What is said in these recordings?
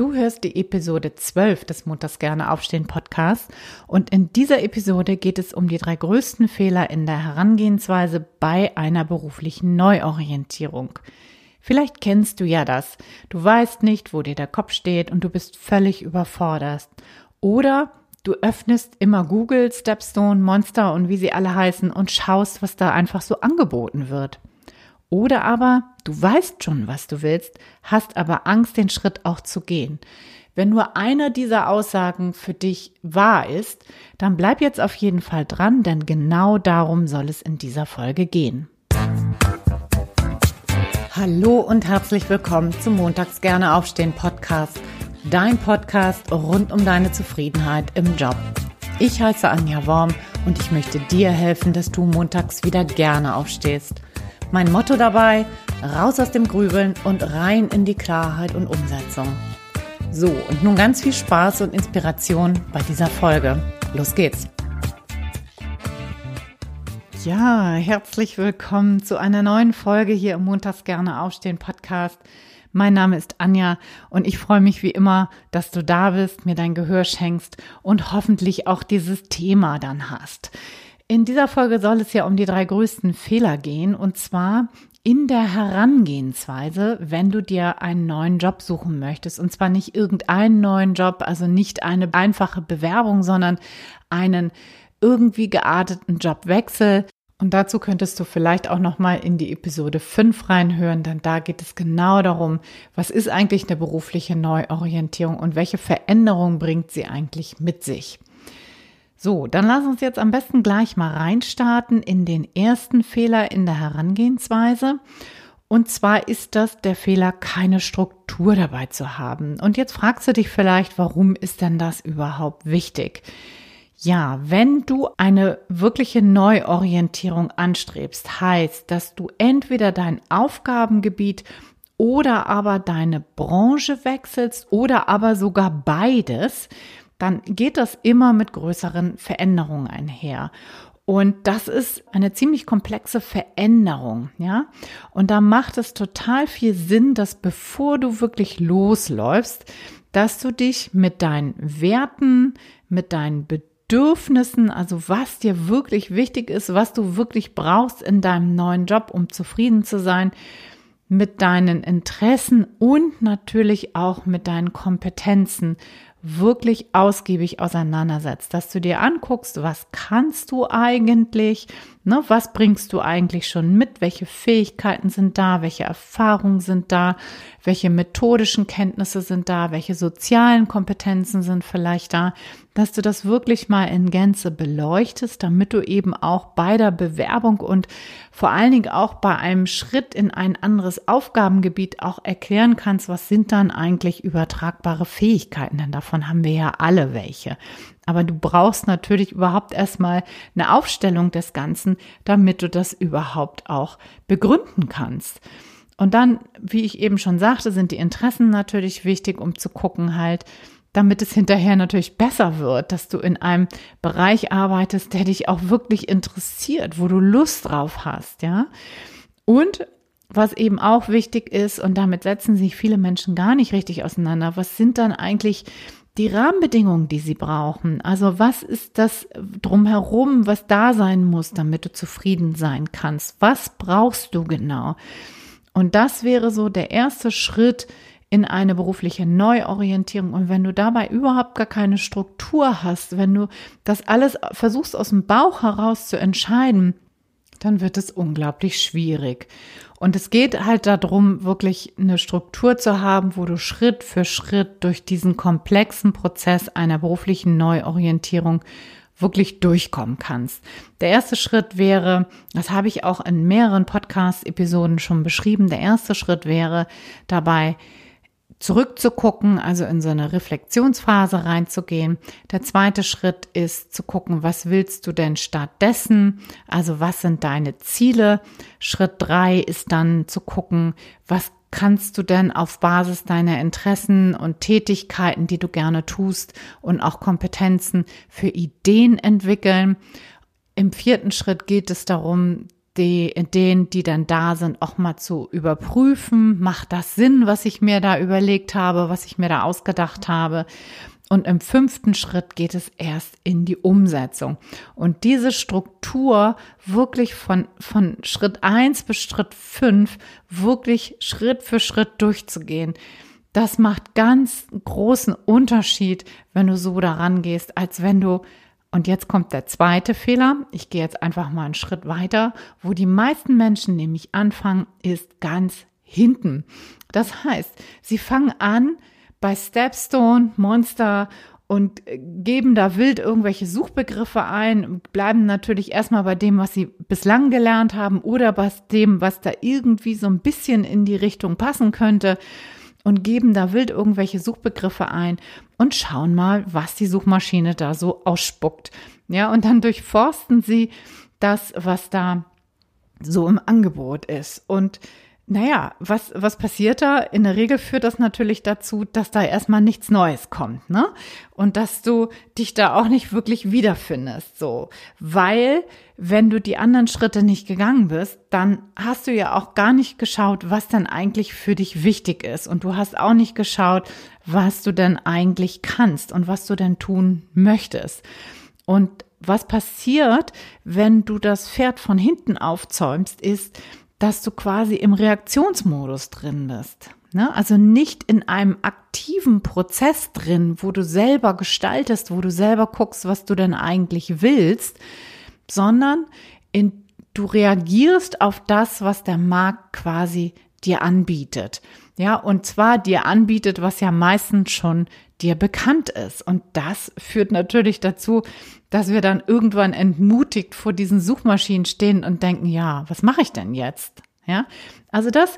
Du hörst die Episode 12 des Montags gerne aufstehen Podcasts und in dieser Episode geht es um die drei größten Fehler in der Herangehensweise bei einer beruflichen Neuorientierung. Vielleicht kennst du ja das. Du weißt nicht, wo dir der Kopf steht und du bist völlig überfordert. Oder du öffnest immer Google, Stepstone, Monster und wie sie alle heißen und schaust, was da einfach so angeboten wird. Oder aber du weißt schon, was du willst, hast aber Angst, den Schritt auch zu gehen. Wenn nur einer dieser Aussagen für dich wahr ist, dann bleib jetzt auf jeden Fall dran, denn genau darum soll es in dieser Folge gehen. Hallo und herzlich willkommen zum Montags gerne aufstehen Podcast, dein Podcast rund um deine Zufriedenheit im Job. Ich heiße Anja Worm und ich möchte dir helfen, dass du montags wieder gerne aufstehst. Mein Motto dabei, raus aus dem Grübeln und rein in die Klarheit und Umsetzung. So, und nun ganz viel Spaß und Inspiration bei dieser Folge. Los geht's! Ja, herzlich willkommen zu einer neuen Folge hier im Montags gerne aufstehen Podcast. Mein Name ist Anja und ich freue mich wie immer, dass du da bist, mir dein Gehör schenkst und hoffentlich auch dieses Thema dann hast. In dieser Folge soll es ja um die drei größten Fehler gehen und zwar in der Herangehensweise, wenn du dir einen neuen Job suchen möchtest. Und zwar nicht irgendeinen neuen Job, also nicht eine einfache Bewerbung, sondern einen irgendwie gearteten Jobwechsel. Und dazu könntest du vielleicht auch nochmal in die Episode 5 reinhören, denn da geht es genau darum, was ist eigentlich eine berufliche Neuorientierung und welche Veränderungen bringt sie eigentlich mit sich. So, dann lass uns jetzt am besten gleich mal reinstarten in den ersten Fehler in der Herangehensweise. Und zwar ist das der Fehler, keine Struktur dabei zu haben. Und jetzt fragst du dich vielleicht, warum ist denn das überhaupt wichtig? Ja, wenn du eine wirkliche Neuorientierung anstrebst, heißt, dass du entweder dein Aufgabengebiet oder aber deine Branche wechselst oder aber sogar beides, dann geht das immer mit größeren Veränderungen einher. Und das ist eine ziemlich komplexe Veränderung, ja. Und da macht es total viel Sinn, dass bevor du wirklich losläufst, dass du dich mit deinen Werten, mit deinen Bedürfnissen, also was dir wirklich wichtig ist, was du wirklich brauchst in deinem neuen Job, um zufrieden zu sein, mit deinen Interessen und natürlich auch mit deinen Kompetenzen wirklich ausgiebig auseinandersetzt, dass du dir anguckst, was kannst du eigentlich, ne, was bringst du eigentlich schon mit, welche Fähigkeiten sind da, welche Erfahrungen sind da, welche methodischen Kenntnisse sind da, welche sozialen Kompetenzen sind vielleicht da, dass du das wirklich mal in Gänze beleuchtest, damit du eben auch bei der Bewerbung und vor allen Dingen auch bei einem Schritt in ein anderes Aufgabengebiet auch erklären kannst, was sind dann eigentlich übertragbare Fähigkeiten, denn davon haben wir ja alle welche. Aber du brauchst natürlich überhaupt erstmal eine Aufstellung des Ganzen, damit du das überhaupt auch begründen kannst. Und dann, wie ich eben schon sagte, sind die Interessen natürlich wichtig, um zu gucken halt, damit es hinterher natürlich besser wird, dass du in einem Bereich arbeitest, der dich auch wirklich interessiert, wo du Lust drauf hast, ja. Und was eben auch wichtig ist, und damit setzen sich viele Menschen gar nicht richtig auseinander, was sind dann eigentlich die Rahmenbedingungen, die sie brauchen? Also was ist das drumherum, was da sein muss, damit du zufrieden sein kannst? Was brauchst du genau? Und das wäre so der erste Schritt, in eine berufliche Neuorientierung. Und wenn du dabei überhaupt gar keine Struktur hast, wenn du das alles versuchst aus dem Bauch heraus zu entscheiden, dann wird es unglaublich schwierig. Und es geht halt darum, wirklich eine Struktur zu haben, wo du Schritt für Schritt durch diesen komplexen Prozess einer beruflichen Neuorientierung wirklich durchkommen kannst. Der erste Schritt wäre, das habe ich auch in mehreren Podcast-Episoden schon beschrieben, der erste Schritt wäre dabei, zurückzugucken, also in so eine Reflexionsphase reinzugehen. Der zweite Schritt ist zu gucken, was willst du denn stattdessen? Also was sind deine Ziele? Schritt drei ist dann zu gucken, was kannst du denn auf Basis deiner Interessen und Tätigkeiten, die du gerne tust und auch Kompetenzen für Ideen entwickeln? Im vierten Schritt geht es darum, die Ideen, die dann da sind, auch mal zu überprüfen. Macht das Sinn, was ich mir da überlegt habe, was ich mir da ausgedacht habe? Und im fünften Schritt geht es erst in die Umsetzung. Und diese Struktur wirklich von, von Schritt eins bis Schritt fünf wirklich Schritt für Schritt durchzugehen. Das macht ganz großen Unterschied, wenn du so daran gehst, als wenn du und jetzt kommt der zweite Fehler. Ich gehe jetzt einfach mal einen Schritt weiter. Wo die meisten Menschen nämlich anfangen, ist ganz hinten. Das heißt, sie fangen an bei Stepstone, Monster und geben da wild irgendwelche Suchbegriffe ein, bleiben natürlich erstmal bei dem, was sie bislang gelernt haben oder bei dem, was da irgendwie so ein bisschen in die Richtung passen könnte und geben da wild irgendwelche Suchbegriffe ein und schauen mal, was die Suchmaschine da so ausspuckt. Ja, und dann durchforsten sie das, was da so im Angebot ist. Und naja, was, was passiert da? In der Regel führt das natürlich dazu, dass da erstmal nichts Neues kommt, ne? Und dass du dich da auch nicht wirklich wiederfindest, so. Weil, wenn du die anderen Schritte nicht gegangen bist, dann hast du ja auch gar nicht geschaut, was denn eigentlich für dich wichtig ist. Und du hast auch nicht geschaut, was du denn eigentlich kannst und was du denn tun möchtest. Und was passiert, wenn du das Pferd von hinten aufzäumst, ist, dass du quasi im Reaktionsmodus drin bist. Ne? Also nicht in einem aktiven Prozess drin, wo du selber gestaltest, wo du selber guckst, was du denn eigentlich willst, sondern in, du reagierst auf das, was der Markt quasi dir anbietet. Ja, und zwar dir anbietet, was ja meistens schon dir bekannt ist. Und das führt natürlich dazu, dass wir dann irgendwann entmutigt vor diesen Suchmaschinen stehen und denken, ja, was mache ich denn jetzt? Ja, also das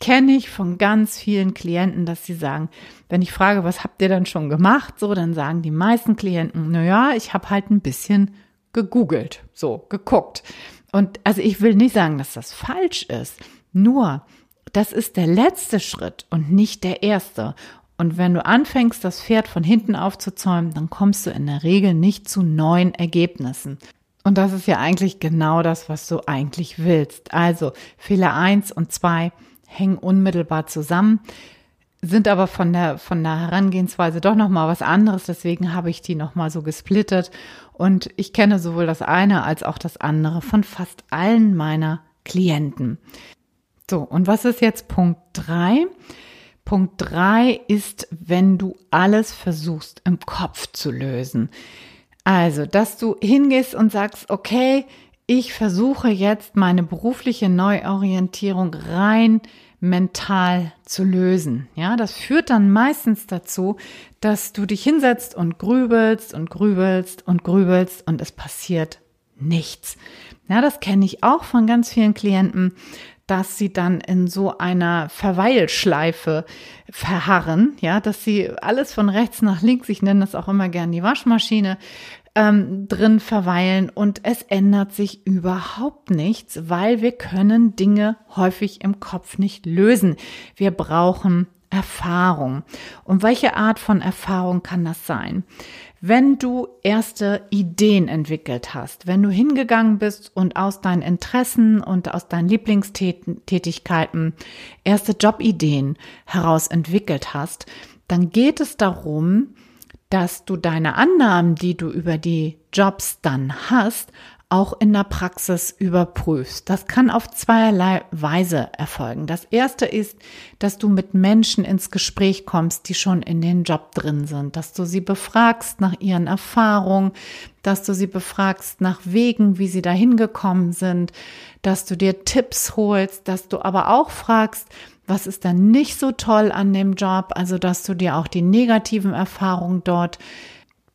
kenne ich von ganz vielen Klienten, dass sie sagen, wenn ich frage, was habt ihr dann schon gemacht, so, dann sagen die meisten Klienten, na ja, ich habe halt ein bisschen gegoogelt, so, geguckt. Und also ich will nicht sagen, dass das falsch ist, nur das ist der letzte Schritt und nicht der erste. Und wenn du anfängst, das Pferd von hinten aufzuzäumen, dann kommst du in der Regel nicht zu neuen Ergebnissen. Und das ist ja eigentlich genau das, was du eigentlich willst. Also Fehler eins und zwei hängen unmittelbar zusammen, sind aber von der, von der Herangehensweise doch nochmal was anderes. Deswegen habe ich die nochmal so gesplittet. Und ich kenne sowohl das eine als auch das andere von fast allen meiner Klienten. So, und was ist jetzt Punkt drei? Punkt drei ist, wenn du alles versuchst im Kopf zu lösen. Also, dass du hingehst und sagst, okay, ich versuche jetzt meine berufliche Neuorientierung rein mental zu lösen. Ja, das führt dann meistens dazu, dass du dich hinsetzt und grübelst und grübelst und grübelst und es passiert nichts. Ja, das kenne ich auch von ganz vielen Klienten, dass sie dann in so einer Verweilschleife verharren, ja, dass sie alles von rechts nach links, ich nenne das auch immer gern die Waschmaschine, ähm, drin verweilen und es ändert sich überhaupt nichts, weil wir können Dinge häufig im Kopf nicht lösen. Wir brauchen Erfahrung. Und welche Art von Erfahrung kann das sein? Wenn du erste Ideen entwickelt hast, wenn du hingegangen bist und aus deinen Interessen und aus deinen Lieblingstätigkeiten erste Jobideen heraus entwickelt hast, dann geht es darum, dass du deine Annahmen, die du über die Jobs dann hast, auch in der Praxis überprüfst. Das kann auf zweierlei Weise erfolgen. Das erste ist, dass du mit Menschen ins Gespräch kommst, die schon in den Job drin sind, dass du sie befragst nach ihren Erfahrungen, dass du sie befragst nach Wegen, wie sie dahin gekommen sind, dass du dir Tipps holst, dass du aber auch fragst, was ist denn nicht so toll an dem Job, also dass du dir auch die negativen Erfahrungen dort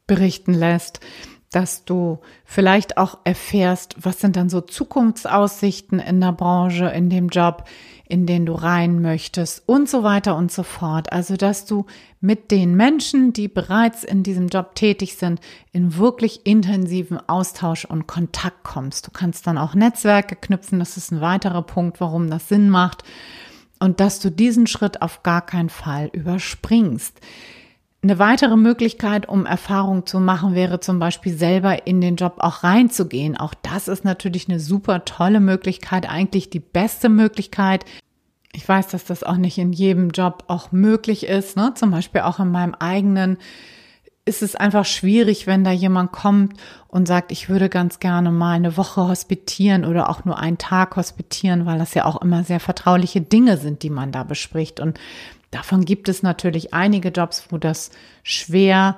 berichten lässt dass du vielleicht auch erfährst, was sind dann so Zukunftsaussichten in der Branche, in dem Job, in den du rein möchtest und so weiter und so fort. Also, dass du mit den Menschen, die bereits in diesem Job tätig sind, in wirklich intensiven Austausch und Kontakt kommst. Du kannst dann auch Netzwerke knüpfen. Das ist ein weiterer Punkt, warum das Sinn macht. Und dass du diesen Schritt auf gar keinen Fall überspringst. Eine weitere Möglichkeit, um Erfahrung zu machen, wäre zum Beispiel selber in den Job auch reinzugehen. Auch das ist natürlich eine super tolle Möglichkeit, eigentlich die beste Möglichkeit. Ich weiß, dass das auch nicht in jedem Job auch möglich ist. Ne? Zum Beispiel auch in meinem eigenen ist es einfach schwierig, wenn da jemand kommt und sagt, ich würde ganz gerne mal eine Woche hospitieren oder auch nur einen Tag hospitieren, weil das ja auch immer sehr vertrauliche Dinge sind, die man da bespricht. Und Davon gibt es natürlich einige Jobs, wo das schwer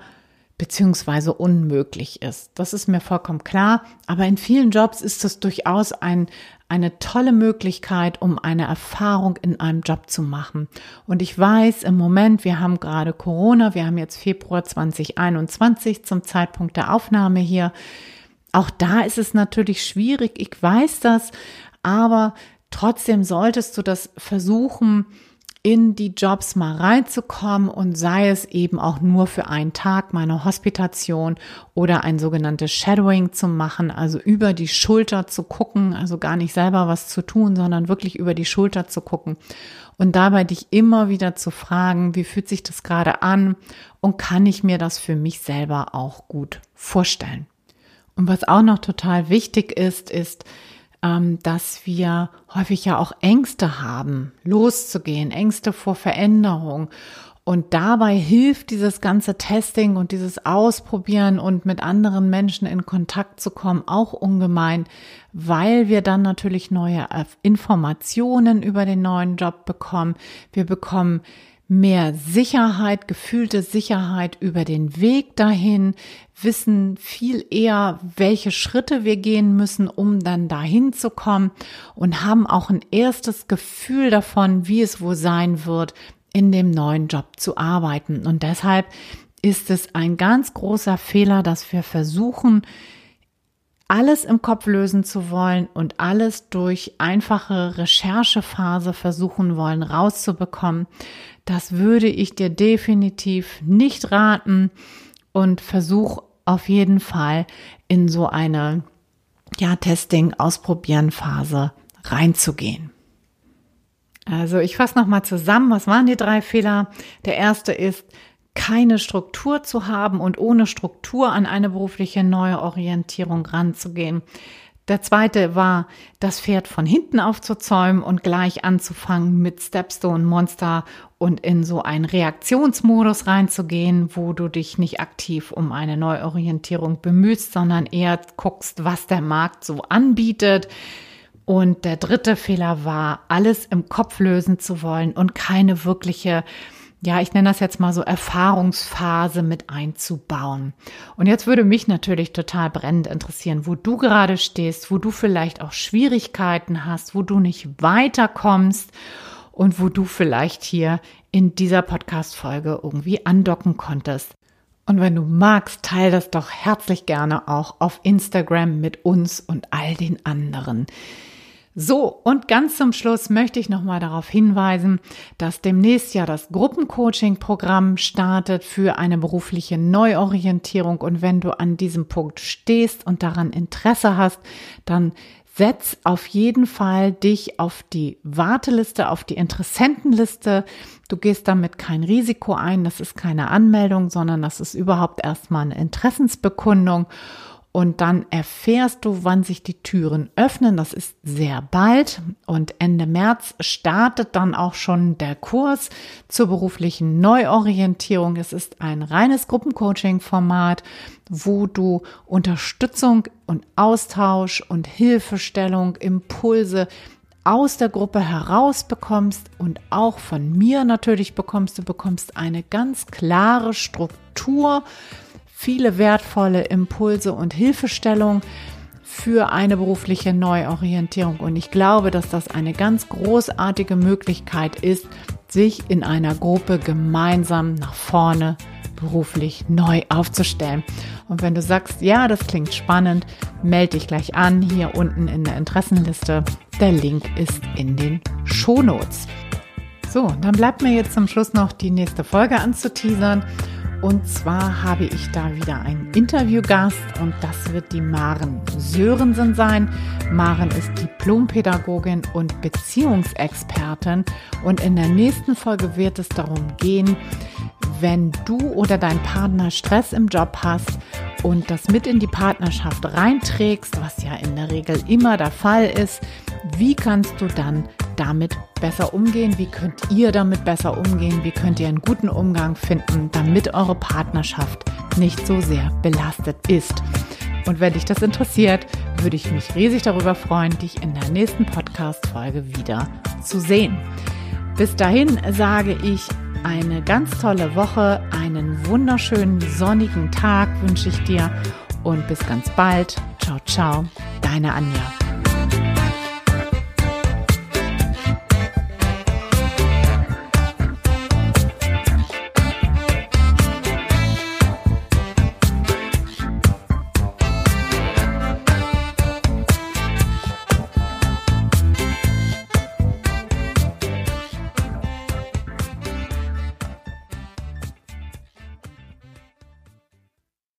beziehungsweise unmöglich ist. Das ist mir vollkommen klar. Aber in vielen Jobs ist es durchaus ein, eine tolle Möglichkeit, um eine Erfahrung in einem Job zu machen. Und ich weiß im Moment, wir haben gerade Corona, wir haben jetzt Februar 2021 zum Zeitpunkt der Aufnahme hier. Auch da ist es natürlich schwierig. Ich weiß das, aber trotzdem solltest du das versuchen, in die Jobs mal reinzukommen und sei es eben auch nur für einen Tag meine Hospitation oder ein sogenanntes Shadowing zu machen, also über die Schulter zu gucken, also gar nicht selber was zu tun, sondern wirklich über die Schulter zu gucken und dabei dich immer wieder zu fragen, wie fühlt sich das gerade an und kann ich mir das für mich selber auch gut vorstellen. Und was auch noch total wichtig ist, ist, dass wir häufig ja auch Ängste haben, loszugehen, Ängste vor Veränderung. Und dabei hilft dieses ganze Testing und dieses Ausprobieren und mit anderen Menschen in Kontakt zu kommen auch ungemein, weil wir dann natürlich neue Informationen über den neuen Job bekommen. Wir bekommen mehr Sicherheit, gefühlte Sicherheit über den Weg dahin, wissen viel eher, welche Schritte wir gehen müssen, um dann dahin zu kommen und haben auch ein erstes Gefühl davon, wie es wohl sein wird, in dem neuen Job zu arbeiten. Und deshalb ist es ein ganz großer Fehler, dass wir versuchen, alles im Kopf lösen zu wollen und alles durch einfache Recherchephase versuchen wollen rauszubekommen. Das würde ich dir definitiv nicht raten und versuch auf jeden Fall in so eine ja, Testing, Ausprobieren Phase reinzugehen. Also ich fasse nochmal zusammen, was waren die drei Fehler? Der erste ist, keine Struktur zu haben und ohne Struktur an eine berufliche Neuorientierung ranzugehen. Der zweite war, das Pferd von hinten aufzuzäumen und gleich anzufangen mit Stepstone Monster und in so einen Reaktionsmodus reinzugehen, wo du dich nicht aktiv um eine Neuorientierung bemühst, sondern eher guckst, was der Markt so anbietet. Und der dritte Fehler war, alles im Kopf lösen zu wollen und keine wirkliche ja, ich nenne das jetzt mal so Erfahrungsphase mit einzubauen. Und jetzt würde mich natürlich total brennend interessieren, wo du gerade stehst, wo du vielleicht auch Schwierigkeiten hast, wo du nicht weiterkommst und wo du vielleicht hier in dieser Podcast-Folge irgendwie andocken konntest. Und wenn du magst, teile das doch herzlich gerne auch auf Instagram mit uns und all den anderen. So, und ganz zum Schluss möchte ich nochmal darauf hinweisen, dass demnächst ja das Gruppencoaching-Programm startet für eine berufliche Neuorientierung. Und wenn du an diesem Punkt stehst und daran Interesse hast, dann setz auf jeden Fall dich auf die Warteliste, auf die Interessentenliste. Du gehst damit kein Risiko ein, das ist keine Anmeldung, sondern das ist überhaupt erstmal eine Interessensbekundung und dann erfährst du, wann sich die Türen öffnen. Das ist sehr bald und Ende März startet dann auch schon der Kurs zur beruflichen Neuorientierung. Es ist ein reines Gruppencoaching-Format, wo du Unterstützung und Austausch und Hilfestellung, Impulse aus der Gruppe heraus bekommst und auch von mir natürlich bekommst. Du bekommst eine ganz klare Struktur, viele wertvolle Impulse und Hilfestellung für eine berufliche Neuorientierung. Und ich glaube, dass das eine ganz großartige Möglichkeit ist, sich in einer Gruppe gemeinsam nach vorne beruflich neu aufzustellen. Und wenn du sagst, ja, das klingt spannend, melde dich gleich an, hier unten in der Interessenliste. Der Link ist in den Shownotes. So, dann bleibt mir jetzt zum Schluss noch die nächste Folge anzuteasern. Und zwar habe ich da wieder einen Interviewgast und das wird die Maren Sörensen sein. Maren ist Diplompädagogin und Beziehungsexpertin und in der nächsten Folge wird es darum gehen, wenn du oder dein Partner Stress im Job hast und das mit in die Partnerschaft reinträgst, was ja in der Regel immer der Fall ist, wie kannst du dann damit besser umgehen? Wie könnt ihr damit besser umgehen? Wie könnt ihr einen guten Umgang finden, damit eure Partnerschaft nicht so sehr belastet ist? Und wenn dich das interessiert, würde ich mich riesig darüber freuen, dich in der nächsten Podcast-Folge wieder zu sehen. Bis dahin sage ich eine ganz tolle Woche, einen wunderschönen sonnigen Tag wünsche ich dir und bis ganz bald. Ciao, ciao, deine Anja.